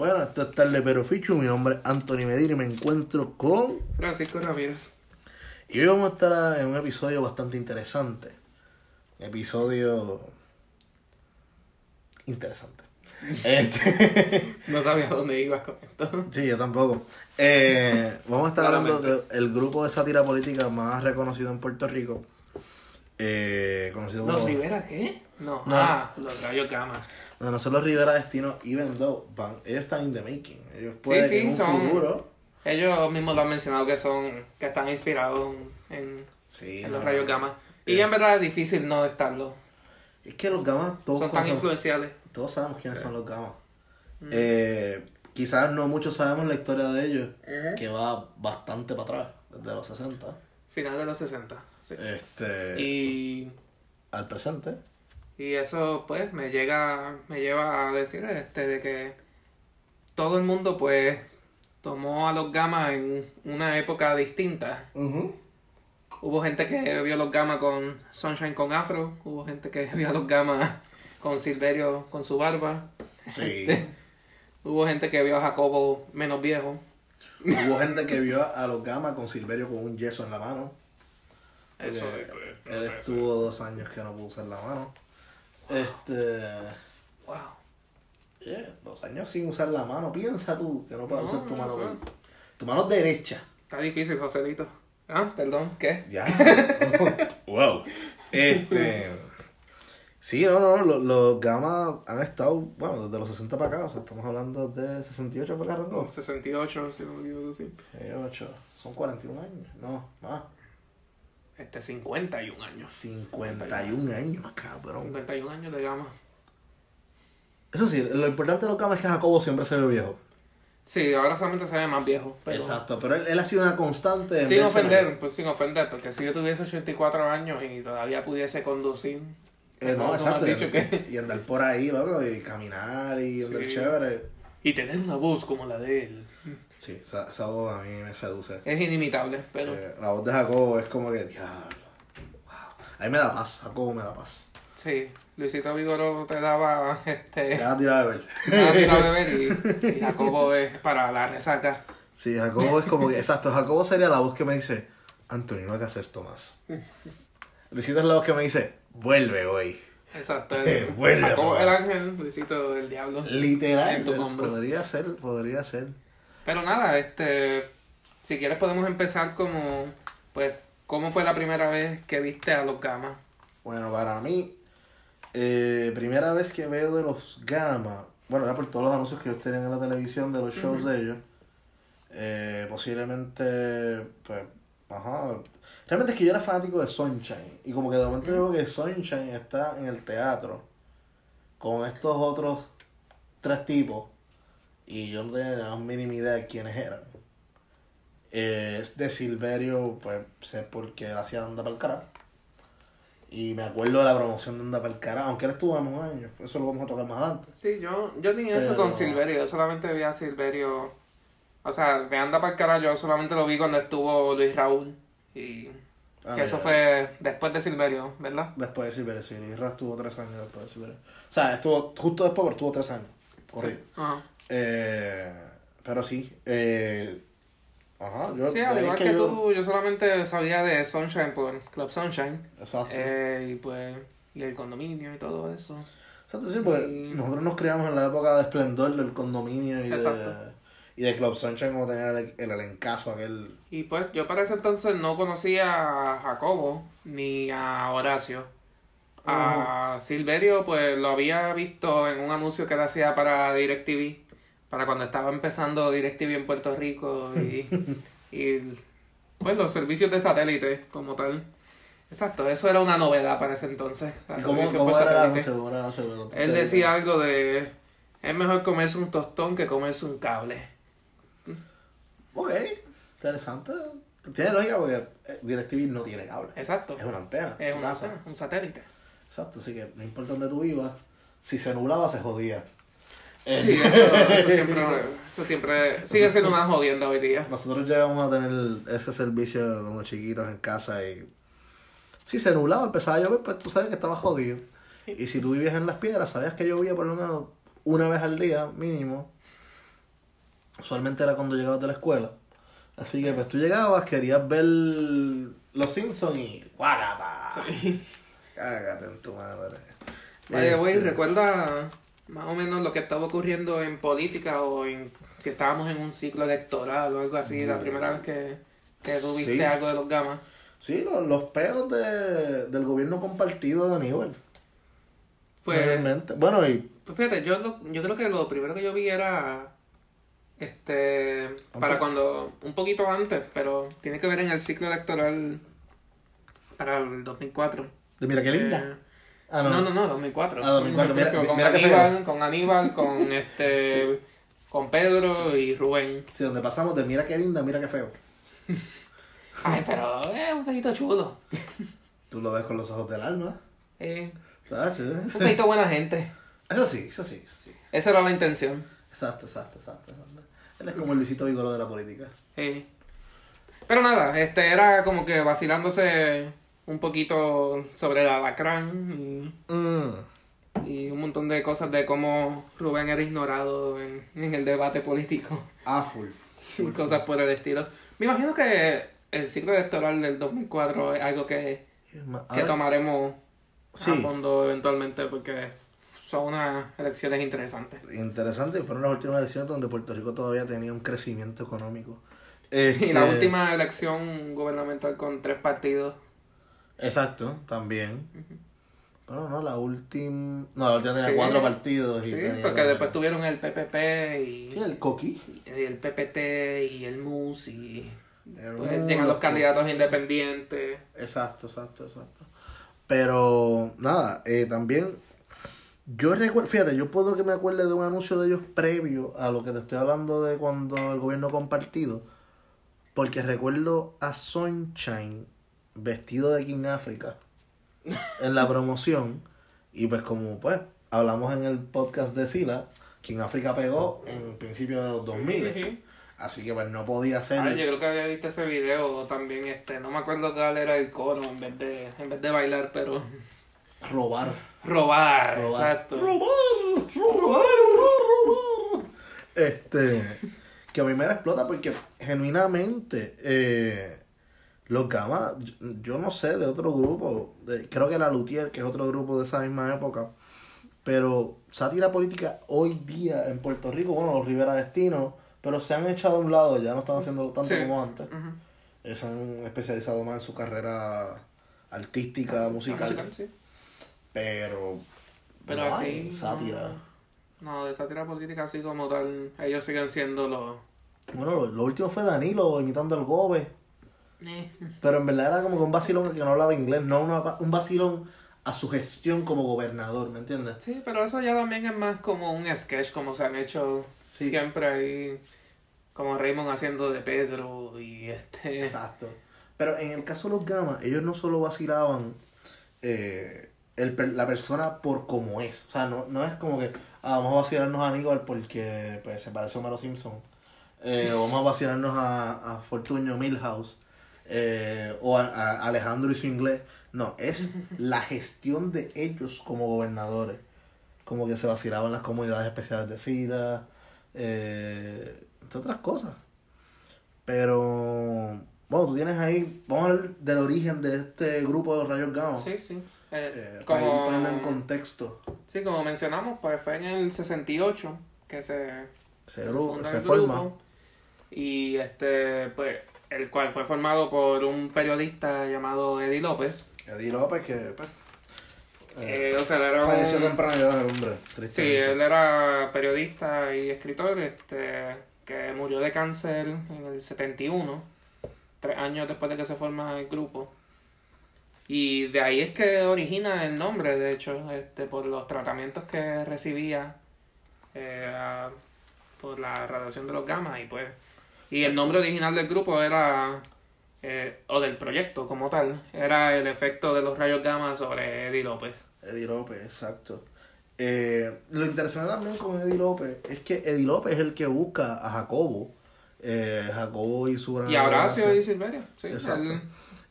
Bueno, esto es Tarde Pero Fichu, mi nombre es Anthony Medina y me encuentro con... Francisco Ramírez. Y hoy vamos a estar en un episodio bastante interesante. Episodio... Interesante. Este... No sabía dónde ibas con esto. Sí, yo tampoco. Eh, vamos a estar hablando del grupo de sátira política más reconocido en Puerto Rico. Eh, conocido como... ¿Los Rivera qué? No. No. Ah, los Rayos Gama. No, no son los Rivera Destino, even though van, ellos están in the making. Ellos pueden sí, en un son- futuro. Ellos mismos lo han mencionado que son, que están inspirados en, Sí, en no, los Rayos no. Gama. Y Eh, en verdad es difícil no estarlo. Es que los gamas todos, Son tan conocen- influenciales. todos sabemos quiénes son los gamas. Mm. Eh, quizás no muchos sabemos la historia de ellos, que va bastante para atrás, desde los 60 Final de los 60. Sí. este, Y, al presente. Y eso pues me llega me lleva a decir este de que todo el mundo pues tomó a los Gama en una época distinta. Hubo gente que vio los Gama con Sunshine con Afro, hubo gente que vio a los Gama con Silverio con su barba, Sí. hubo gente que vio a Jacobo menos viejo. Hubo gente que vio a los gamas con Silverio con un yeso en la mano. Eso pues, él estuvo dos años que no pudo usar la mano. Este. Wow. yeah, dos años sin usar la mano. Piensa tú que no puedes No, usar tu no mano. sé. Tu mano derecha. Está difícil, Joselito. Ah, perdón, ¿qué? Ya. wow. Este. Sí, no, no, los, los gamas han estado, bueno, desde los 60 para acá, o sea, estamos hablando de 68 fue que arrancó. 68, si no me equivoco, sí. 68, son 41 años, no, más. Este, 51 años. 51 años, cabrón. 51 años de gama. Eso sí, lo importante de los gamas es que Jacobo siempre se ve viejo. Sí, ahora solamente se ve más viejo. Pero Exacto, pero él, él ha sido una constante. Sin ofender, pues sin ofender, porque si yo tuviese 84 años y todavía pudiese conducir. Eh, no, exacto. Y, que- y andar por ahí, loco, y caminar y andar Sí. chévere. Y tener una voz como la de él. Sí, esa, esa voz a mí me seduce. Es inimitable, pero. Eh, la voz de Jacobo es como que, diablo. Wow. A mí me da paz, Jacobo me da paz. Sí, Luisito Vigoro te daba este. Ya la tira de ver. una tira de beber y, y Jacobo es para la resaca. Sí, Jacobo es como que, exacto, Jacobo sería la voz que me dice, Anthony, no hagas esto más. Luisito es la voz que me dice, vuelve hoy. Exacto. Eh, vuelve a Jacobo el ángel, Luisito el diablo. Literal, podría ser, podría ser. Pero nada, este, si quieres podemos empezar como, pues, ¿cómo fue la primera vez que viste a los gamas? Bueno, para mí, eh, primera vez que veo de los Gama, bueno, era por todos los anuncios que ellos tenían en la televisión de los shows de ellos. Eh, posiblemente, pues, ajá. Realmente es que yo era fanático de Sunshine. Y como que de momento veo que Sunshine está en el teatro con estos otros tres tipos. Y yo no tenía la mínima idea de quiénes eran. Es de Silverio, pues sé por qué él hacía Anda para el carajo. Y me acuerdo de la promoción de Anda para el carajo, aunque él estuvo en un año. Eso lo vamos a tocar más adelante. Sí, yo, yo tenía eso con Silverio, yo solamente vi a Silverio, o sea, de Anda para el carajo, yo solamente lo vi cuando estuvo Luis Raúl, y Ah, que eso ya. fue después de Silverio, ¿verdad? Después de Silverio, sí. Isra estuvo tres años después de Silverio. O sea, estuvo justo después, pero estuvo tres años. Corrido. Ajá. Eh, pero sí. Eh, ajá, yo. Sí, al igual es que, yo- tú, yo solamente sabía de Sunshine por Club Sunshine, Exacto. eh, y pues, y el condominio y todo eso. Exacto, sí, porque y- nosotros nos criamos en la época de esplendor del condominio y de, y de Club Sunshine como tenía el, el elencazo aquel. Y pues yo para ese entonces no conocía a Jacobo ni a Horacio. A Silverio pues lo había visto en un anuncio que él hacía para DirecTV, para cuando estaba empezando DirecTV en Puerto Rico y, y pues los servicios de satélite como tal. Exacto, eso era una novedad para ese entonces. ¿Y los cómo, cómo era contaste Él decía algo de es mejor comerse un tostón que comerse un cable. Ok, interesante. Tiene lógica porque eh, DirecTV no tiene cable. Exacto. Es una antena. Es una- casa. un satélite. Exacto, así que no importa dónde tú vivas, si se nublaba se jodía. Eh, Sí, eso, eso siempre, eso siempre sigue siendo una jodienda hoy día. Nosotros llegamos a tener ese servicio como chiquitos en casa y si se nublaba, empezaba a llover, pues tú sabes que estaba jodido. Y si tú vivías en las piedras, sabías que llovía por lo menos una vez al día, mínimo. usualmente era cuando llegabas de la escuela. Así que pues tú llegabas, querías ver Los Simpsons y ¡guarapa! Cágate en tu madre. Oye, güey, Este, recuerda más o menos lo que estaba ocurriendo en política o en si estábamos en un ciclo electoral o algo así, la primera vez que, que tú viste Sí. algo de los gamas. Sí, los, los peos de, del gobierno compartido de Aníbal. Pues, Realmente. Bueno, y pues fíjate, yo, lo- yo creo que lo primero que yo vi era este para cuando un poquito antes, pero tiene que ver en el ciclo electoral para el 2004. de mira qué linda. Eh, ah, no, no, no, 2004. Ah, 2004, mira- con mira Aníbal, con Aníbal, con este con Pedro y Rubén. Sí, donde pasamos de mira qué linda, mira qué feo. Ay, pero es un feito chulo. Tú lo ves con los ojos del alma. Eh, ¿Sabes? un feito buena gente. Eso sí, eso sí, eso sí. Esa era la intención. Exacto, exacto, exacto. exacto. Él es como el Luisito Vigoro de la política. Sí. Pero nada, este era como que vacilándose un poquito sobre el alacrán Mm. y, y un montón de cosas de cómo Rubén era ignorado en, en el debate político Ah, full. y cosas por el estilo. Me imagino que el ciclo electoral del 2004 es algo que, que tomaremos Sí. a fondo eventualmente porque son unas elecciones interesantes. Interesante, y fueron las últimas elecciones donde Puerto Rico todavía tenía un crecimiento económico. Y Este, la última elección gubernamental con tres partidos. Exacto, también. Pero no, la última. No, la última tenía Sí. cuatro partidos. Y Sí, porque después tuvieron el PPP y, Sí, el coqui. y el PPT y el MUS y El pues, llegan los los candidatos independientes. Exacto, exacto, exacto. Pero, nada, eh, también. Yo recuerdo, fíjate, yo puedo que me acuerde de un anuncio de ellos previo a lo que te estoy hablando de cuando el gobierno compartido. Porque recuerdo a Sunshine vestido de King Africa en la promoción. Y pues, como pues hablamos en el podcast de Sila, King Africa pegó en principio de los 2000. Ujú. Así que pues no podía ser. Ah, yo creo que había visto ese video también, este, no me acuerdo cuál era el coro en vez de, en vez de bailar, pero robar. robar, Robar. exacto. Robar, robar, robar, robar. Este, que a mí me la explota porque genuinamente eh, los Gamas, yo, yo no sé de otro grupo, de- creo que la Luthier, que es otro grupo de esa misma época, pero sátira política hoy día en Puerto Rico, bueno, los Rivera Destino, pero se han echado a un lado, ya no están haciendo tanto Sí. como antes. Eh, Se han especializado más en su carrera artística, musical. Musical, sí. Pero. Pero no así. hay sátira. No, no, de sátira política así como tal, ellos siguen siendo los. Bueno, lo, lo último fue Danilo imitando al Gobe. Eh. Pero en verdad era como que un vacilón que no hablaba inglés, no una- un vacilón a su gestión como gobernador, ¿me entiendes? Sí, pero eso ya también es más como un sketch, como se han hecho Sí. siempre ahí, como Raymond haciendo de Pedro y este... Exacto. Pero en el caso de los Gamas, ellos no solo vacilaban eh, el, la persona por como es. O sea, no, no es como que ah, vamos a vacilarnos a Aníbal porque pues, se parece a Homero Simpson. Eh, o vamos a vacilarnos a, a Fortunio Milhouse. Eh, o a, a Alejandro y su inglés. No, es la gestión de ellos como gobernadores. Como que se vacilaban las comunidades especiales de Sira. Eh, entre otras cosas. Pero, bueno, tú tienes ahí, vamos a hablar del origen de este grupo de los rayos gamma. Sí, sí. Eh, Eh, Para ir como, poniendo en contexto. sí, como mencionamos, pues fue en el 68 que se, Se, que se se el forma. grupo. Y este, pues, el cual fue formado por un periodista llamado Eddie López. Eddie López, que pues, eh, o sea, él era falleció un- temprana edad el hombre, Sí, él era periodista y escritor, este, que murió de cáncer en el 71, tres años después de que se forma el grupo. Y de ahí es que origina el nombre, de hecho, este, por los tratamientos que recibía eh, por la radiación de los gamma y pues y el nombre original del grupo era eh, o del proyecto como tal era el efecto de los rayos gamma sobre Eddie López. Eddie López, exacto. Eh, lo interesante también con Eddie López es que Eddie López es el que busca a Jacobo. Eh, Jacobo y su gran Y a Horacio y Silverio, sí, Exacto. él-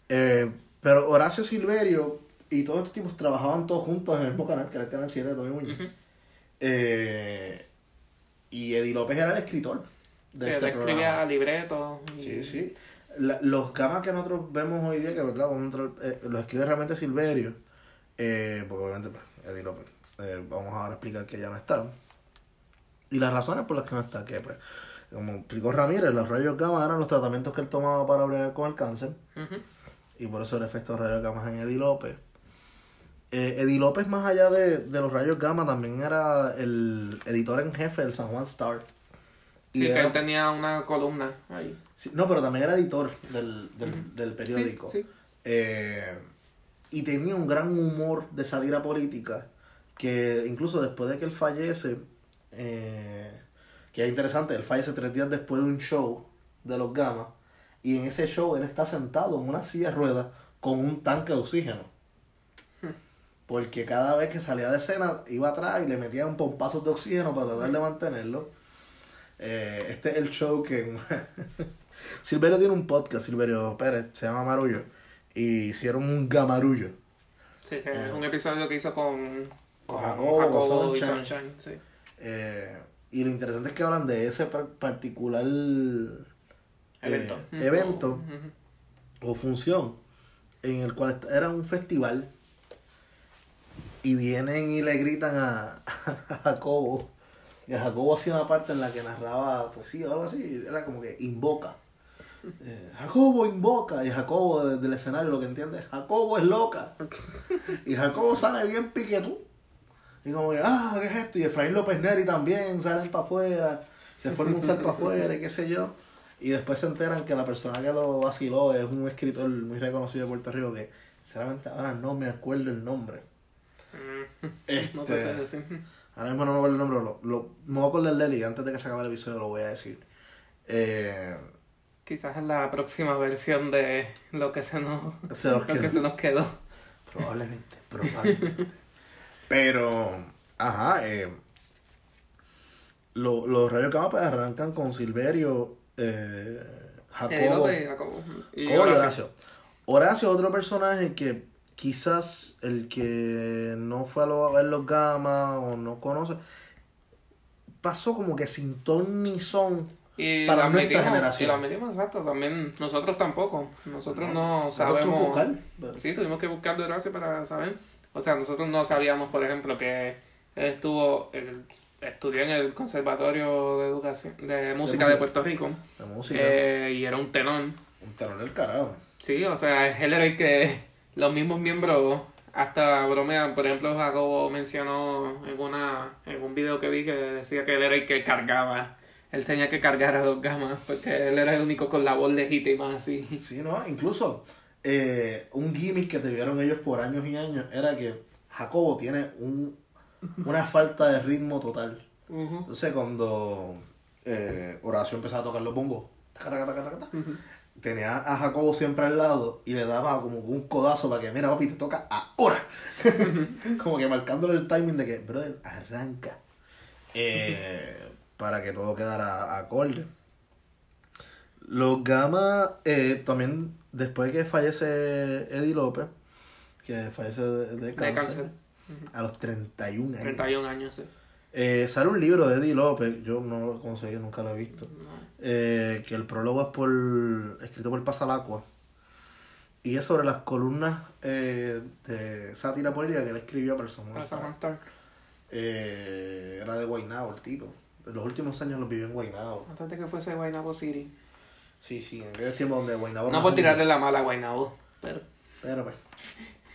Eh, pero Horacio Silverio y todos estos tipos trabajaban todos juntos en el mismo canal, que era el canal 7 de Tony Muñoz. Ujú. Eh, y Eddie López era el escritor. De Sí, este él escribía libretos. y- Sí, sí. La- los gamas que nosotros vemos hoy día, que verdad, vamos a entrar, eh, los escribe realmente Silverio, eh, porque obviamente pues, Eddie López, eh, vamos ahora a explicar que ya no está. Y las razones por las que no está, que pues, como explicó Ramírez, los rayos gamma eran los tratamientos que él tomaba para bregar con el cáncer, y por eso el efecto de rayos gamma en Eddie López. Eh, Eddie López, más allá de, de los rayos gamma, también era el editor en jefe del San Juan Star. Y Sí, que era- él tenía una columna ahí. Sí, no, pero también era editor del, del, del periódico. Sí. Eh, y tenía un gran humor de sátira política que incluso después de que él fallece, eh, que es interesante, él fallece tres días después de un show de los Gamas y en ese show él está sentado en una silla de ruedas con un tanque de oxígeno. Porque cada vez que salía de escena iba atrás y le metía un pompazo de oxígeno para tratar de mantenerlo. Eh, este es el show que... Silverio tiene un podcast, Silverio Pérez, se llama Marullo. Y hicieron un gamarullo. Sí, que es un episodio que hizo con, Con Jacobo, con y Sunshine. Sí. Eh, y lo interesante es que hablan de ese par- particular eh, Evento. evento o función en el cual era un festival y vienen y le gritan a, a Jacobo y a Jacobo hacía una parte en la que narraba poesía o algo así era como que invoca. Eh, Jacobo invoca y Jacobo desde el escenario lo que entiende es Jacobo es loca y Jacobo sale bien piquetú. Y como que ah qué es esto y Efraín López Neri también salen para afuera se forma un sal para afuera y qué sé yo. Y después se enteran que la persona que lo vaciló es un escritor muy reconocido de Puerto Rico que sinceramente ahora no me acuerdo el nombre. Mm, este, No te. Ahora mismo no me acuerdo el nombre, lo, lo, me voy a acordar de él y antes de que se acabe el episodio lo voy a decir. Eh, Quizás es la próxima versión de lo que se nos, se lo que quedó. se nos quedó. Probablemente, probablemente. Pero, ajá, eh, lo- los rayos Cama pues arrancan con Silverio, eh, Jacobo, Jacobo y Horacio. Horacio. Horacio, otro personaje que quizás el que no fue a, lo- a ver los Gama o no conoce, pasó como que sin ton ni son. Y Para nuestra generación. Y lo admitimos, exacto. También nosotros tampoco. Nosotros no, Nosotros sabemos. tuvimos que buscar, pero- Sí, tuvimos que buscar de Horacio para saber. O sea, nosotros no sabíamos, por ejemplo, que él estuvo, él estudió en el Conservatorio de Educación de Música de, música. Puerto Rico. La música, eh, y era un tenor. un terror del carajo. Sí, o sea, él era el que los mismos miembros hasta bromean. Por ejemplo, Jacobo mencionó en una en un video que vi que decía que él era el que cargaba. Él tenía que cargar a los gamas porque él era el único con la voz legítima así. Sí, ¿no? Incluso eh, un gimmick que tuvieron ellos por años y años era que Jacobo tiene un, una falta de ritmo total. Ujú. Entonces cuando eh, Horacio empezaba a tocar los bongos, taca, taca, taca, taca, taca, tenía a Jacobo siempre al lado y le daba como un codazo para que, mira papi, te toca ahora. como que marcándole el timing de que, brother, arranca. Eh, para que todo quedara acorde. Los Gama, eh, también después que fallece Eddie López, que fallece de, de De cáncer, cáncer. a los 31 años. 31 años, sí. Eh, sale un libro de Eddie López, yo no lo conseguí, nunca lo he visto. No. Eh, que el prólogo es por escrito por Pasalacua. Y es sobre las columnas eh, de sátira política que él escribió para el San Juan Para Star. San Star. Eh, era de Guaynabo el tipo. En los últimos años los vivió en Guaynabo. Antes de que fuese Guaynabo City. Sí, sí, en aquellos tiempos donde Guaynabo No por tirarle la mala a Guaynabo. Pero, Pero pues,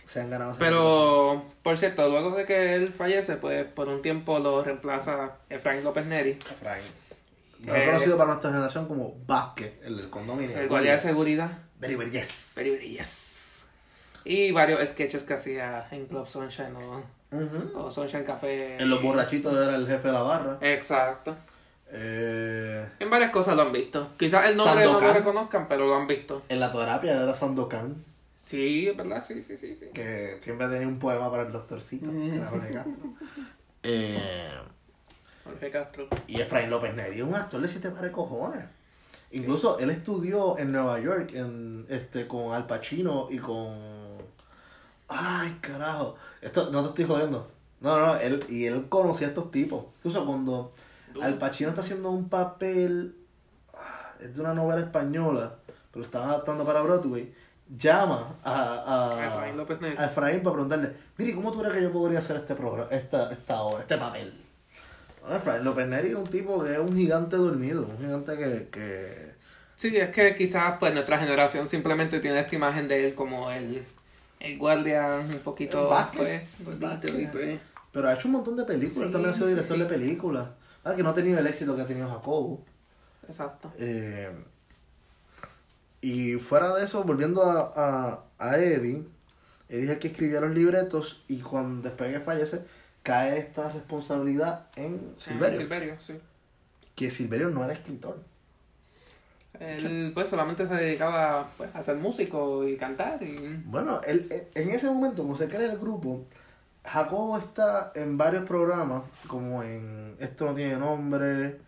se han ganado. pero, por cierto, luego de que él fallece, pues por un tiempo lo reemplaza Efraín López Neri. Efraín. Mejor Eh, conocido para nuestra generación como Vázquez, el del condominio. El guardia de seguridad. Very, very yes. Very, very yes. Y varios sketches que hacía en Club Sunshine o, Ujú. o Sunshine Café. En los borrachitos era el jefe de la barra. Exacto. Eh, En varias cosas lo han visto. Quizás el nombre no lo reconozcan, pero lo han visto. en la terapia era Sandokan, Sí, es verdad, sí, sí, sí. sí. que siempre tenía un poema para el doctorcito, que era Castro. Eh, Jorge Castro. y Efraín López Neri es un actor de siete de cojones. Incluso él estudió en Nueva York en, este, con Al Pacino y con... Ay, carajo. Esto no te estoy jodiendo. No, no, él, y él conocía a estos tipos. Incluso cuando Al Pacino está haciendo un papel es de una novela española, pero lo estaban adaptando para Broadway, llama a, a, A Efraín López Neri. a Efraín para preguntarle, mire, ¿cómo tú crees que yo podría hacer este programa, esta, esta obra, este papel? Bueno, Efraín López Neri es un tipo que es un gigante dormido, un gigante que... que Sí, es que quizás pues nuestra generación simplemente tiene esta imagen de él como el, el guardia un poquito pues, gordito y, pues, pero ha hecho un montón de películas, Sí, él también ha sido sí, director sí. de películas. Ah, que no ha tenido el éxito que ha tenido Jacobo. exacto. Eh, y fuera de eso, volviendo a, a, a Eddie, Eddie es el que escribía los libretos y cuando después de que fallece, cae esta responsabilidad en Silverio. Silverio, sí. Que Silverio no era escritor. Él pues solamente se dedicaba pues, a ser músico y cantar y Bueno, él, él- en ese momento, como se crea el grupo, Jacobo está en varios programas, como en Esto no tiene nombre,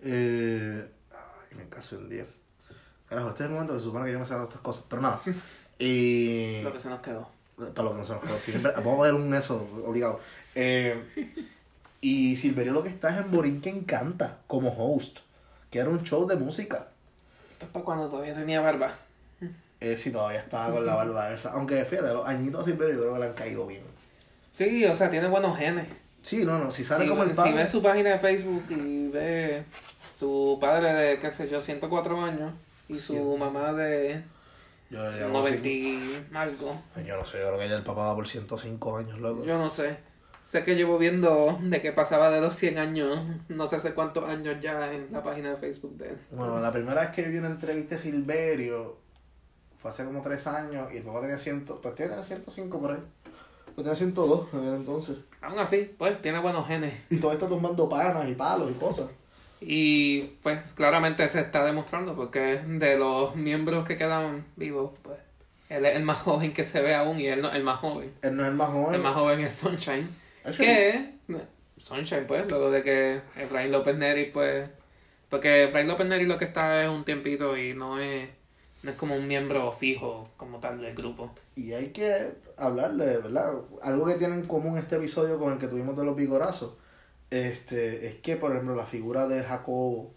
eh, ay, me caso en 10. Carajo, este es el momento que se supone que yo me salgo estas cosas, pero nada. Y... lo que se nos quedó. Para lo que no se nos quedó. Siempre, vamos a ver un eso obligado. Eh, y Silverio lo que está es en Borinquen Canta como host, que era un show de música. Esto es para cuando todavía tenía barba. Eh, sí, todavía estaba con la barba esa. Aunque fíjate, los añitos a Silverio yo creo que le han caído bien. Sí, o sea, tiene buenos genes. Sí, no, no, si sale como el si ves su página de Facebook y ve su padre de, qué sé yo, 104 años y su Sí. mamá de yo, ya no 90 sé, y algo, yo no sé, yo creo que ya el papá va por 105 años, loco. yo no sé. Sé que llevo viendo de que pasaba de los 100 años, no sé hace cuántos años ya en la página de Facebook de él. Bueno, la primera vez que yo vi una entrevista de Silverio fue hace como 3 años y el papá tenía 100, pues tiene que tener 105 por ahí. Pues tenía 102 en aquel entonces. Aún así, pues tiene buenos genes. Y todo está tumbando panas y palos y cosas. Y pues claramente se está demostrando porque de los miembros que quedan vivos, pues él es el más joven que se ve aún y él no es el más joven. Él no es el más joven. El más joven es Sunshine. Que Sunshine, pues, luego de que Efraín López Neri, pues. Porque Efraín López Neri lo que está es un tiempito y no es, no es como un miembro fijo como tal del grupo. Y hay que hablarle, ¿verdad? Algo que tiene en común este episodio con el que tuvimos de los vigorazos. Este, es que, por ejemplo, la figura de Jacobo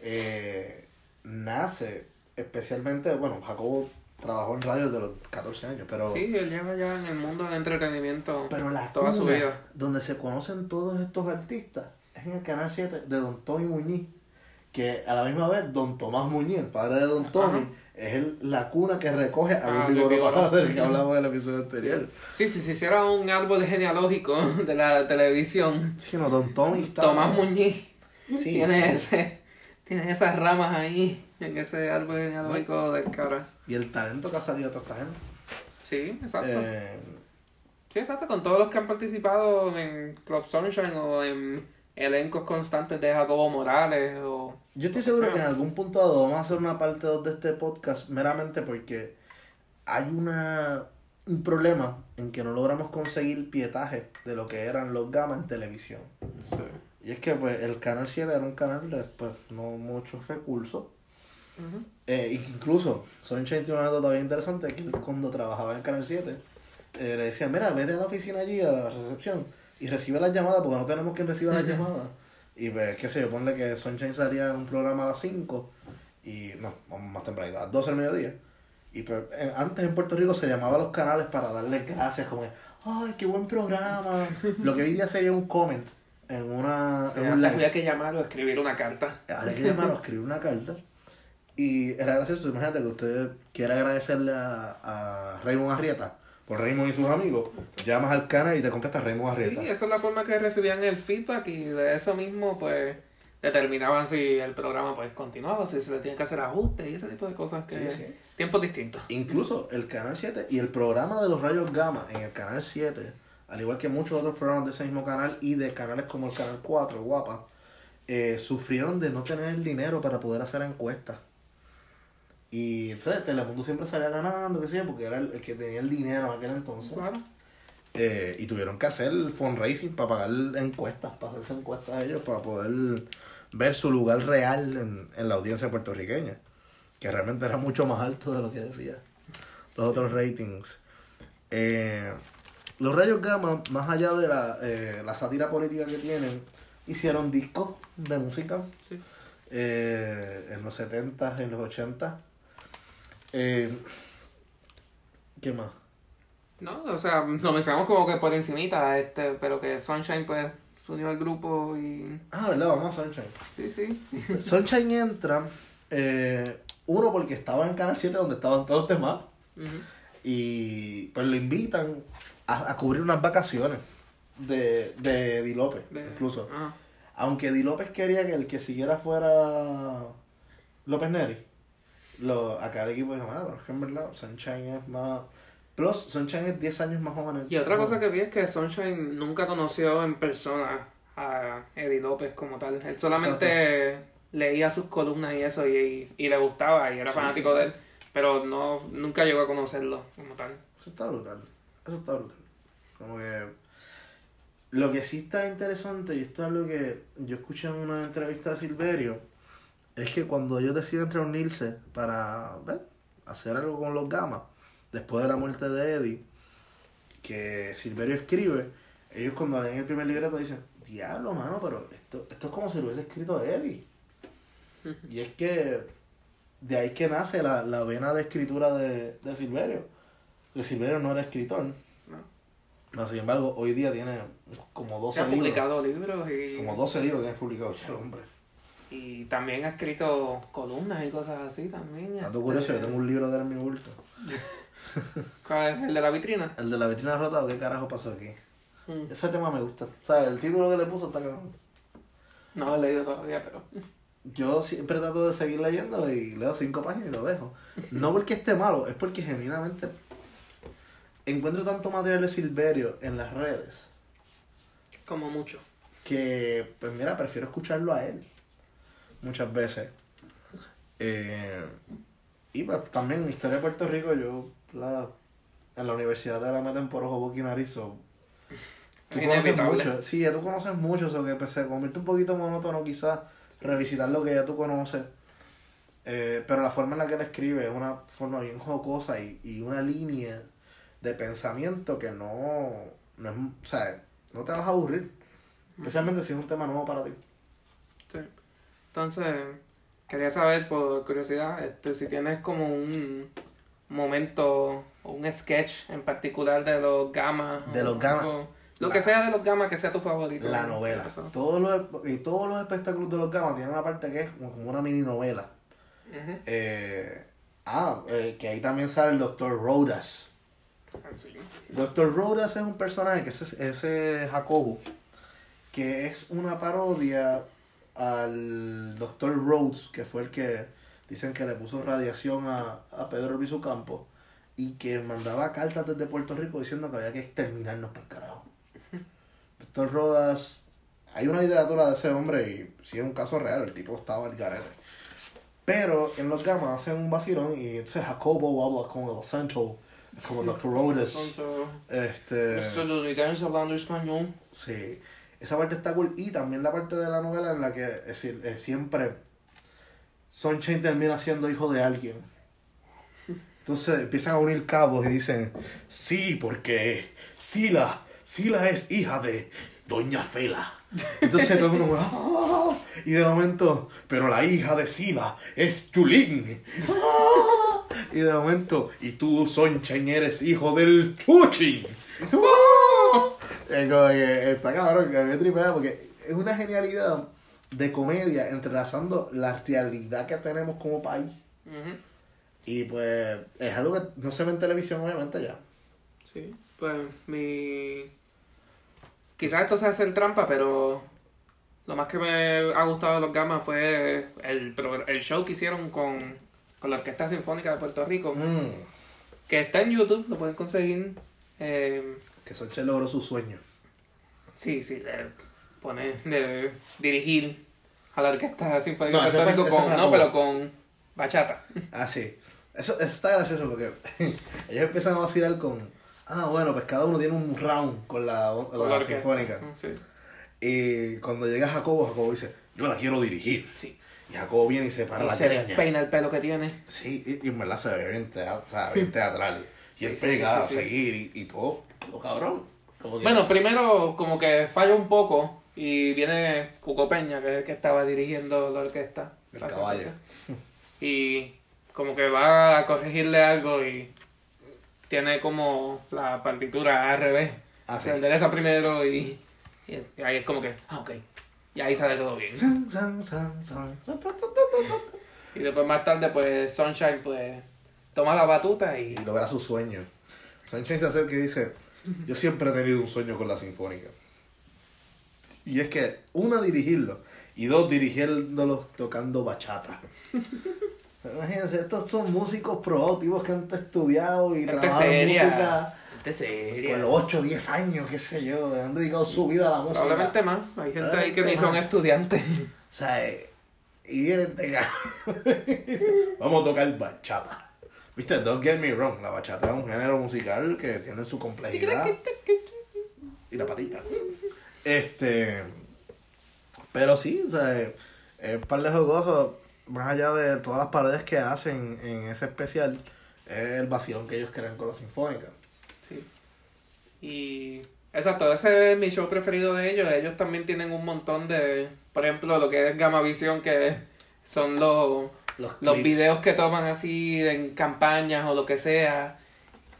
eh, nace especialmente, bueno, Jacobo trabajó en radio desde los 14 años, pero... Sí, él lleva ya en el mundo del entretenimiento Pero la toda su vida. donde se conocen todos estos artistas es en el canal 7 de Don Tommy Muñiz. Que a la misma vez Don Tomás Muñiz, el padre de Don Tommy, Ajá. es el, la cuna que recoge a Ah, Luis Vigoro. Padre, que hablamos en el episodio anterior. Sí, sí, si hiciera un árbol genealógico de la televisión, Sí, no, Don Tommy está. Tomás Muñiz Sí, tiene, sí. ese, tiene esas ramas ahí en ese árbol genealógico del cara. Y el talento que ha salido de toda esta gente. Sí, exacto. Eh, Sí, exacto, con todos los que han participado en Club Sunshine o en elencos constantes de Jacobo Morales o... yo estoy seguro que en algún punto dado vamos a hacer una parte 2 de este podcast meramente porque hay una un problema en que no logramos conseguir pietaje de lo que eran los gamas en televisión. Sí. Y es que pues el canal 7 era un canal de pues no muchos recursos. Ujú. Eh, incluso Sunshine tiene una anécdota bien interesante que cuando trabajaba en Canal 7 eh, le decía, mira, vete a la oficina allí, a la recepción, y recibe las llamadas porque no tenemos quien reciba las llamadas. Y pues, qué sé yo, ponle que Sunshine salía en un programa a las 5 y no, más temprano, a las 12 del mediodía. Y pues en- antes en Puerto Rico se llamaba a los canales para darles gracias, como ay, qué buen programa. Lo que hoy día sería un comment en una Sí, en un antes live. había que llamar o escribir una carta. Hay que llamarlo, escribir una carta. Y era gracioso, imagínate que usted quiere agradecerle a, a Raymond Arrieta por Raymond y sus amigos. Llamas al canal y te contesta Raymond Arrieta. Sí, esa es la forma que recibían el feedback y de eso mismo pues determinaban si el programa pues continuaba, si se le tiene que hacer ajustes y ese tipo de cosas que... Sí, sí. Tiempos distintos. Incluso el canal 7 y el programa de los rayos gamma en el canal 7, al igual que muchos otros programas de ese mismo canal y de canales como el canal 4, Guapa, eh, sufrieron de no tener el dinero para poder hacer encuestas. Y entonces Telemundo siempre salía ganando, qué sé yo, porque era el, el que tenía el dinero en aquel entonces. Claro. Eh, y tuvieron que hacer el fundraising para pagar encuestas, para hacerse encuestas a ellos, para poder ver su lugar real en, en la audiencia puertorriqueña, que realmente era mucho más alto de lo que decía los otros ratings. Eh, los Rayos Gamma, más allá de la, eh, la sátira política que tienen, hicieron discos de música. Sí. eh, en los 70 en los 80 eh, ¿qué más? No, o sea, lo mencionamos como que por encimita, este, pero que Sunshine pues se unió al grupo y... ah verdad vamos a Sunshine. Sí, sí. Sunshine entra eh, uno porque estaba en Canal 7 donde estaban todos los demás y pues lo invitan a, a cubrir unas vacaciones de, de Di López De- incluso. Ah, aunque Di López quería que el que siguiera fuera López Neri, lo, acá el equipo dijo, "Mano, pero es que en verdad Sunshine es más... Plus, Sunshine es 10 años más joven. Y otra cosa que vi es que Sunshine nunca conoció en persona a Eddie López como tal. Él solamente leía sus columnas y eso y, y le gustaba y era Sí, fanático sí. de él, pero no nunca llegó a conocerlo como tal. Eso está brutal. Eso está brutal. Como que... Lo que sí está interesante, y esto es lo que yo escuché en una entrevista de Silverio, es que cuando ellos deciden reunirse para ¿ves? hacer algo con los gamas, después de la muerte de Eddie, que Silverio escribe, ellos cuando leen el primer libreto dicen, diablo, mano, pero esto, esto es como si lo hubiese escrito Eddie. Y es que de ahí que nace la, la vena de escritura de, de Silverio. Que Silverio no era escritor. ¿no? Sin embargo, hoy día tiene como 12 Se ha libros. publicado libros y, Como 12 libros que ha publicado ya el hombre. Y también ha escrito columnas y cosas así también. Dato curioso, yo este, tengo un libro de él en mi bulto. ¿Cuál es? ¿El de la vitrina? El de la vitrina rota, ¿qué carajo pasó aquí? Mm. Ese tema me gusta. O sea, el título que le puso está cabrón. No lo he leído todavía, pero... Yo siempre trato de seguir leyendo y leo cinco páginas y lo dejo. No porque esté malo, es porque genuinamente encuentro tanto material de Silverio en las redes Como mucho. que, pues mira, prefiero escucharlo a él muchas veces. Eh, y pues también en Historia de Puerto Rico, yo la, en la universidad te la meten por ojo, boca y nariz. so, tú Es conoces mucho. Sí, ya tú conoces mucho, eso que pues, se convierte un poquito monótono quizás revisitar lo que ya tú conoces. Eh, pero la forma en la que él escribe es una forma bien jocosa y, y una línea de pensamiento que no, no es, o sea, no te vas a aburrir. Especialmente si es un tema nuevo para ti. Sí. Entonces, quería saber por curiosidad este, si tienes como un momento o un sketch en particular de los gamas. De los algo- Lo que sea de los gamas que sea tu favorito. La ¿no? novela. Todos los, y todos los espectáculos de los gamas tienen una parte que es como como una mini novela. Eh, ah, eh, que ahí también sale el Dr. Rodas. Así. Dr. Rodas es un personaje que es ese Jacobo, que es una parodia al Dr. Rhodes, que fue el que dicen que le puso radiación a, a Pedro Albizu Campos y que mandaba cartas desde Puerto Rico diciendo que había que exterminarnos por carajo. Dr. Rodas, hay una literatura de ese hombre y sí es un caso real, el tipo estaba al garete. Pero en los gamas hacen un vacilón y entonces Jacobo habla con el acento, como Dr. Rhodes. Entonces, Este, estos londinenses hablando español. sí, esa parte está cool. Y también la parte de la novela en la que es decir, eh, siempre Sunshine termina siendo hijo de alguien. Entonces empiezan a unir cabos y dicen, sí, porque Sila, Sila es hija de Doña Fela. Entonces todo el mundo, "Ah", y de momento, pero la hija de Sila es Chulín. "Ah", y de momento, y tú, Sunshine, eres hijo del Chuchin. "Ah". Es como que está cabrón, que me tripea porque es una genialidad de comedia entrelazando la realidad que tenemos como país. Y pues es algo que no se ve en televisión, obviamente, ya. Sí, pues mi... Quizás esto sea hacer trampa, pero lo más que me ha gustado de los gamas fue el, el show que hicieron con, con la Orquesta Sinfónica de Puerto Rico, Mm, que está en YouTube, lo pueden conseguir. Eh, que Sonche logró su sueño. sí, sí, de poner, de dirigir a la Orquesta Sinfónica No, fue- con, no, pero con bachata. Ah, sí. Eso, eso está gracioso porque ellos empiezan a vacilar con. Ah, bueno, pues cada uno tiene un round con la, con la, la sinfónica. Sí, Y cuando llega Jacobo, Jacobo dice: Yo la quiero dirigir. sí. Y Jacobo viene y se para Y la se despeina el pelo que tiene. Sí, y, y en verdad se ve bien, tea- o sea, bien teatral. Sí, a seguir y, y todo, todo cabrón. Como que- Bueno, primero como que falla un poco Y viene Cuco Peña, que es el que estaba dirigiendo la orquesta. El caballo. Y como que va a corregirle algo y tiene como la partitura al revés. Ah, Se endereza primero y, y ahí es como que, ah, ok. Y ahí sale todo bien. San, san, san, san, san. Y después más tarde, pues Sunshine, pues toma la batuta y Y logra su sueño. Sunshine se acerca y dice, yo siempre he tenido un sueño con la sinfónica. Y es que, una, dirigirlo. Y dos, dirigirlos tocando bachata. Imagínense, estos son músicos proactivos que han estudiado y Gente trabajaron seria. música Gente seria. por los 8 o 10 años, qué sé yo, han dedicado su vida a la música. Probablemente más. Hay gente ahí que ni son estudiantes. O sea, eh, y vienen de acá. Vamos a tocar bachata. Viste, don't get me wrong, la bachata es un género musical que tiene su complejidad. Y la patita. Este. Pero sí, o sea, es par de jugoso. Más allá de todas las paredes que hacen en ese especial, es el vacilón que ellos crean con la sinfónica. Sí. Y. Exacto, ese es mi show preferido de ellos. Ellos también tienen un montón de. Por ejemplo, lo que es Gamma Visión, que son los, Los, videos que toman así en campañas o lo que sea.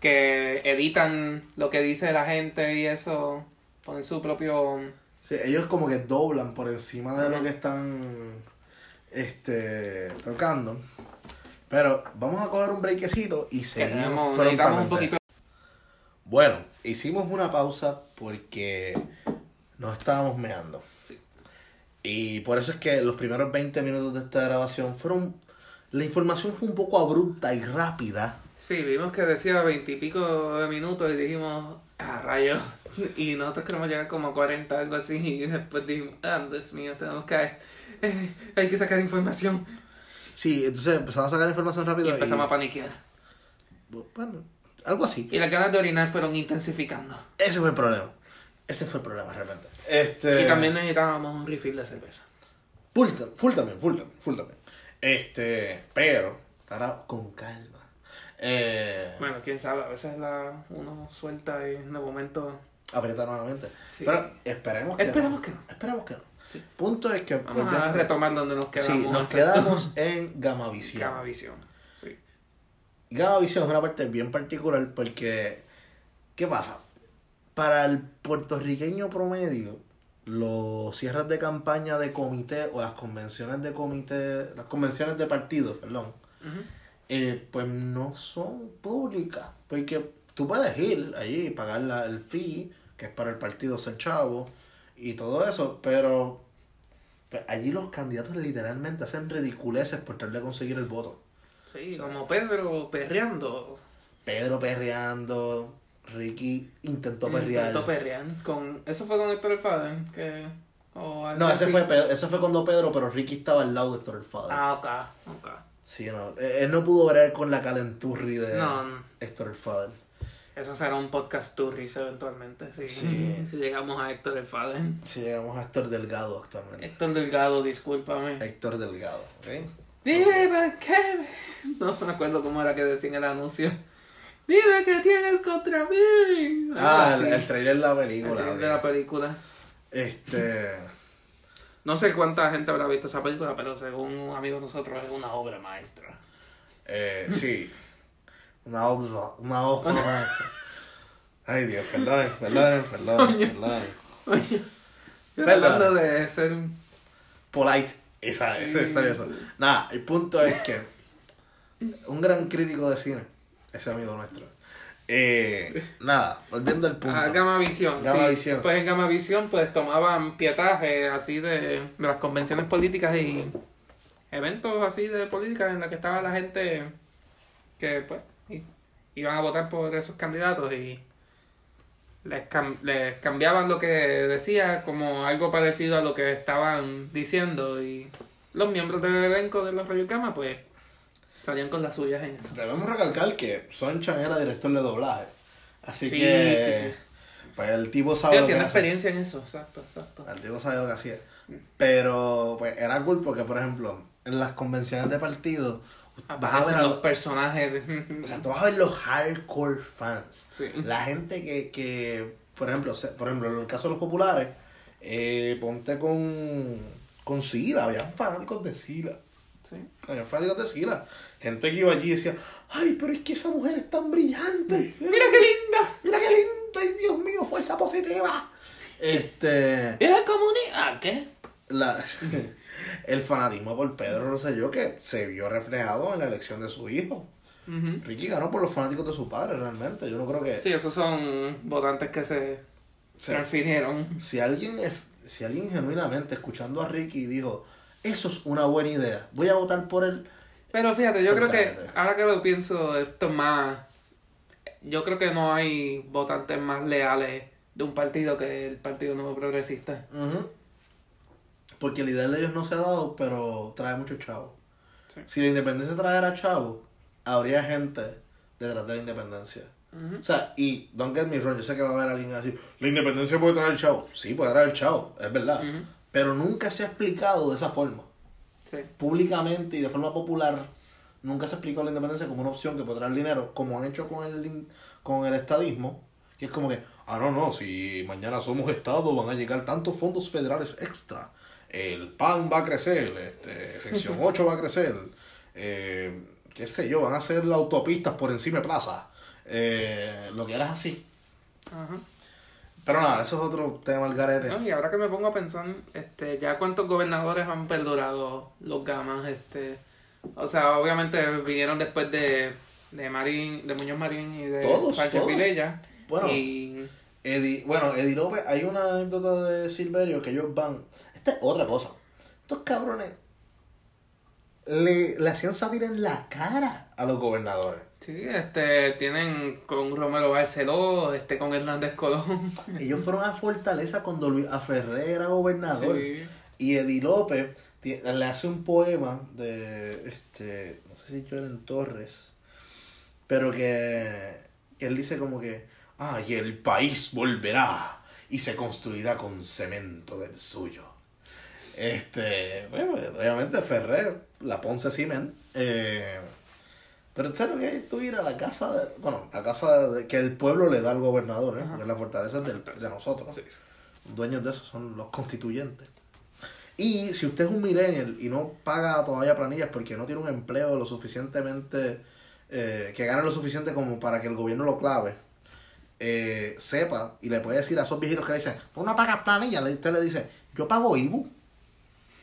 Que editan lo que dice la gente y eso. Ponen su propio. Sí, ellos como que doblan por encima de lo que están este tocando. Pero vamos a coger un breakcito y seguimos necesitamos un poquito. Bueno, hicimos una pausa porque nos estábamos meando. Sí. Y por eso es que los primeros 20 minutos de esta grabación fueron... La información fue un poco abrupta y rápida. Sí, vimos que decía veintipico de minutos y dijimos, ah, rayos. Y nosotros queremos llegar como a 40, algo así. Y después dijimos, ah, Dios mío, tenemos que. eh, hay que sacar información. Sí, entonces empezamos a sacar información rápido Y empezamos a paniquear. Bueno, algo así. Y las ganas de orinar fueron intensificando. Ese fue el problema. Ese fue el problema realmente. Este... Y también necesitábamos un refill de cerveza. Full, full también, full también, full también. Este, pero, ahora con calma. Eh, Bueno, quién sabe, a veces la, uno suelta y de momento. aprieta nuevamente. Sí. Pero esperemos que Esperemos no. que no. Esperemos que no. Sí. Punto es que Vamos a retomar donde nos quedamos. Sí, nos quedamos en Gamavisión. Cama visión. Sí. Gamavisión es una parte bien particular porque, ¿qué pasa? Para el puertorriqueño promedio, los cierres de campaña de comité o las convenciones de comité, las convenciones de partidos, perdón, eh, pues no son públicas. Porque tú puedes ir allí y pagar la- el fee, que es para el partido ser chavo, y todo eso, pero pues, allí los candidatos literalmente hacen ridiculeces por tratar de conseguir el voto. Sí, como Pedro perreando. Pedro perreando, Ricky intentó perrear. Intentó perrear. Con... Eso fue con Héctor el Faden, que... No, ese así. fue, Pedro- ese fue cuando Pedro, pero Ricky estaba al lado de Héctor el Father. Ah, ok, ok. Sí, no, eh, él no pudo ver con la calenturri de No, no. Héctor el Father. Eso será un podcast turris eventualmente, sí. Sí. Si llegamos a Héctor el Faden. Si llegamos a Héctor Delgado actualmente. Héctor Delgado, discúlpame. Héctor Delgado, ¿ok? Dime qué. No me acuerdo cómo era que decía en el anuncio. Dime que tienes contra mí. Ah, el, el trailer de la El película. trailer de la película. Este. No sé cuánta gente habrá visto esa película, pero según un amigo de nosotros es una obra maestra. Eh, sí. Una obra, una obra maestra. Ay, Dios, perdón, perdón, perdón, perdón. Oye, Perdón. hablando de ser... Polite. Esa, eso, eso, eso. Nada, el punto es que un gran crítico de cine, ese amigo nuestro. Eh, nada, volviendo al punto. Ah, Gamma Visión. Sí. Visión. Pues en Gamma Visión pues tomaban pietaje así de, de las convenciones políticas y eventos así de política en la que estaba la gente que pues iban a votar por esos candidatos y les, cam- les cambiaban lo que decía como algo parecido a lo que estaban diciendo y los miembros del elenco de los Rayos Gamma pues salían con las suyas en eso. Debemos recalcar que Sonchan era director de doblaje. Así Sí, que. sí, sí. Pues el tipo Sí, sabe. él lo que tiene hace. experiencia en eso, exacto, exacto. El tipo sabía lo que hacía. Pero, pues, era cool porque, por ejemplo, en las convenciones de partido, vas a ver a los personajes. de- o sea, tú vas a ver los hardcore fans. Sí. La gente que, que por ejemplo, por ejemplo, en el caso de los populares, Eh, ponte con, con Sila, habían fanáticos de Sila. Sí. Habían fanáticos de Sila. Gente que iba allí y decía, ay, pero es que esa mujer es tan brillante. Mira qué linda. Mira qué linda, ay Dios mío, fuerza positiva. Este, ¿Era comunidad? ¿Qué? la, el fanatismo por Pedro Rosselló que se vio reflejado en la elección de su hijo. Ricky ganó por los fanáticos de su padre, realmente. Yo no creo que... Sí, esos son votantes que se Sí. transfirieron. Si alguien, es- si alguien genuinamente escuchando a Ricky dijo, eso es una buena idea, voy a votar por él, Pero fíjate, yo creo que ahora que lo pienso, esto es más. Yo creo que no hay votantes más leales de un partido que el Partido Nuevo Progresista. Ujú. porque la idea de ellos no se ha dado, pero trae mucho chavo. Sí. Si la independencia trajera chavo, habría gente detrás de la independencia. O sea, y don't get me wrong, yo sé que va a haber alguien así, la independencia puede traer chavo. Sí, puede traer chavo, es verdad. Pero nunca se ha explicado de esa forma. Sí. públicamente y de forma popular nunca se explicó la independencia como una opción que puede traer dinero, como han hecho con el con el estadismo, que es como que, ah, no, no, si mañana somos Estado van a llegar tantos fondos federales extra, el PAN va a crecer, este, sección 8 va a crecer, eh, qué sé yo, van a hacer las autopistas por encima de plaza, eh, lo que era es así. Ajá. Pero nada, eso es otro tema, el garete. No, y ahora que me pongo a pensar, este, ya cuántos gobernadores han perdurado los gamas, este, o sea, obviamente vinieron después de, de Marín, de Muñoz Marín y de Todos, Sánchez todos. Vilella. Bueno. Y Eddie, bueno, Eddie López, hay una anécdota de Silverio que ellos van. Esta es otra cosa. Estos cabrones le, le hacían sátira en la cara a los gobernadores. Sí, este, tienen con Romero Barceló, este, con Hernández Colón. Ellos fueron a Fortaleza cuando Luis Aferré era gobernador. Sí. Y Eddie López le hace un poema de, este, no sé si en Torres, pero que, que él dice como que, ay, el país volverá y se construirá con cemento del suyo. Este, bueno, obviamente Ferrer, la Ponce Ciment, eh, pero en serio que tú ir a la casa de, bueno, la casa de- que el pueblo le da al gobernador, ¿eh? Ajá. Porque la fortaleza del- de nosotros. Sí. dueños de eso son los constituyentes. Y si usted es un millennial y no paga todavía planillas porque no tiene un empleo lo suficientemente, eh, que gane lo suficiente como para que el gobierno lo clave, eh, sepa y le puede decir a esos viejitos que le dicen, tú no pagas planillas, le- usted le dice, yo pago IBU.